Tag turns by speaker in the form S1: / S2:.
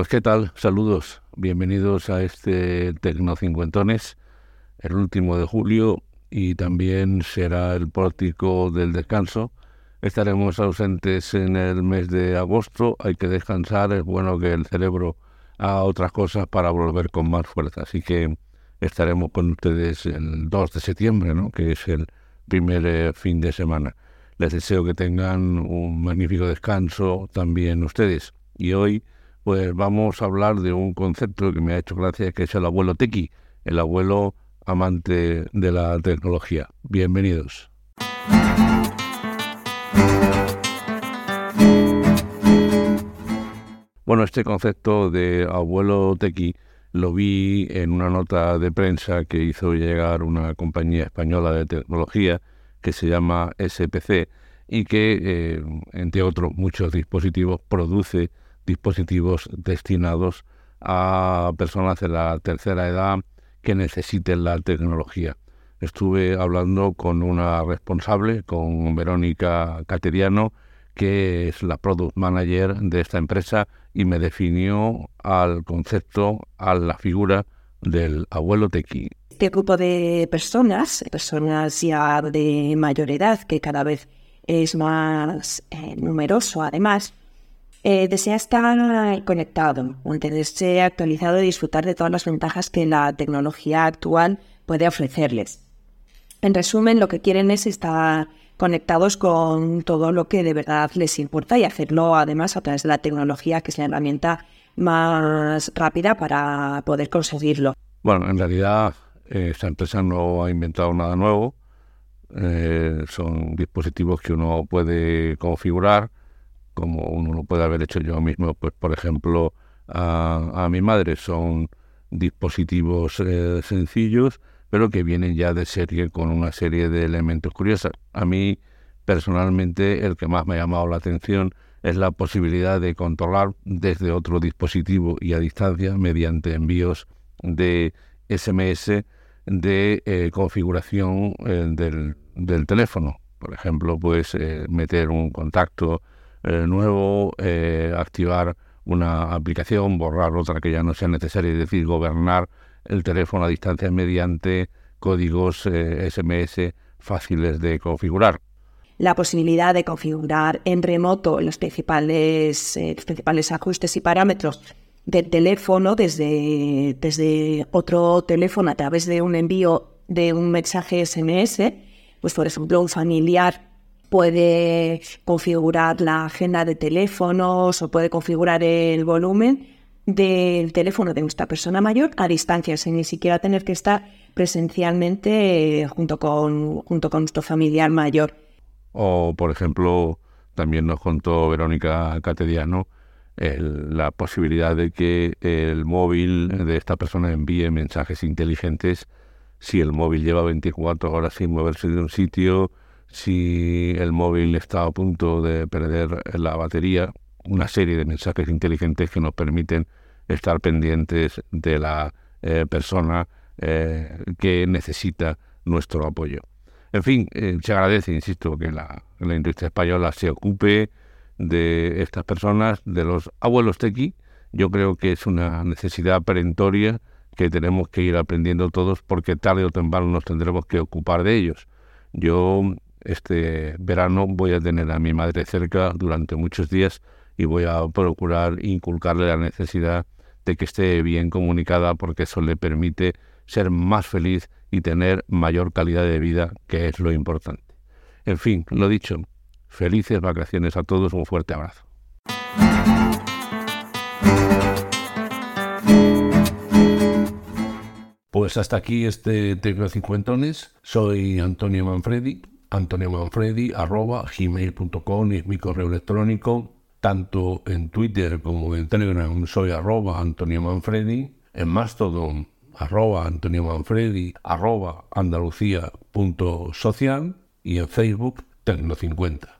S1: Pues qué tal, saludos, bienvenidos a este Tecno Cincuentones, el último de julio y también será el pórtico del descanso. Estaremos ausentes en el mes de agosto, hay que descansar, es bueno que el cerebro haga otras cosas para volver con más fuerza, así que estaremos con ustedes el 2 de septiembre, ¿no? que es el primer eh, fin de semana. Les deseo que tengan un magnífico descanso también ustedes. Y hoy pues vamos a hablar de un concepto que me ha hecho gracia, que es el abuelo Tequi, el abuelo amante de la tecnología. Bienvenidos. Bueno, este concepto de abuelo Tequi lo vi en una nota de prensa que hizo llegar una compañía española de tecnología que se llama SPC y que, eh, entre otros muchos dispositivos, produce dispositivos destinados a personas de la tercera edad que necesiten la tecnología. Estuve hablando con una responsable, con Verónica Cateriano, que es la product manager de esta empresa y me definió al concepto, a la figura del abuelo tequi.
S2: Este grupo de personas, personas ya de mayor edad, que cada vez es más eh, numeroso además, eh, desea estar conectado, mantenerse actualizado y disfrutar de todas las ventajas que la tecnología actual puede ofrecerles. En resumen, lo que quieren es estar conectados con todo lo que de verdad les importa y hacerlo además a través de la tecnología, que es la herramienta más rápida para poder conseguirlo.
S1: Bueno, en realidad eh, esta empresa no ha inventado nada nuevo. Eh, son dispositivos que uno puede configurar como uno lo puede haber hecho yo mismo, pues por ejemplo a, mi madre son dispositivos eh, sencillos, pero que vienen ya de serie con una serie de elementos curiosos. A mí personalmente el que más me ha llamado la atención es la posibilidad de controlar desde otro dispositivo y a distancia mediante envíos de SMS de eh, configuración eh, del, teléfono. Por ejemplo, pues meter un contacto eh, nuevo, eh, activar una aplicación, borrar otra que ya no sea necesaria, es decir, gobernar el teléfono a distancia mediante códigos SMS eh, fáciles de configurar.
S2: La posibilidad de configurar en remoto los principales, principales ajustes y parámetros del teléfono desde, desde otro teléfono a través de un envío de un mensaje SMS, pues por ejemplo un familiar puede configurar la agenda de teléfonos o puede configurar el volumen del teléfono de nuestra persona mayor a distancia, sin ni siquiera tener que estar presencialmente junto con, junto con nuestro familiar mayor.
S1: O, por ejemplo, también nos contó Verónica Catediano la posibilidad de que el móvil de esta persona envíe mensajes inteligentes si el móvil lleva 24 horas sin moverse de un sitio, si el móvil está a punto de perder la batería, una serie de mensajes inteligentes que nos permiten estar pendientes de la eh, persona eh, que necesita nuestro apoyo. En fin, eh, se agradece, insisto, que la, la, industria española se ocupe de estas personas, de los abuelos tequi. Yo creo que es una necesidad perentoria que tenemos que ir aprendiendo todos porque tarde o temprano nos tendremos que ocupar de ellos. Yo este verano voy a tener a mi madre cerca durante muchos días y voy a procurar inculcarle la necesidad de que esté bien comunicada porque eso le permite ser más feliz y tener mayor calidad de vida, que es lo importante. En fin, lo dicho, felices vacaciones a todos, un fuerte abrazo. Pues hasta aquí este Tecno Cincuentones. Soy Antonio Manfredi Antonio Manfredi, arroba gmail.com es mi correo electrónico. Tanto en Twitter como en Telegram soy arroba Antonio Manfredi. En Mastodon, arroba Antonio Manfredi, arroba andalucía.social y en Facebook, Tecno50.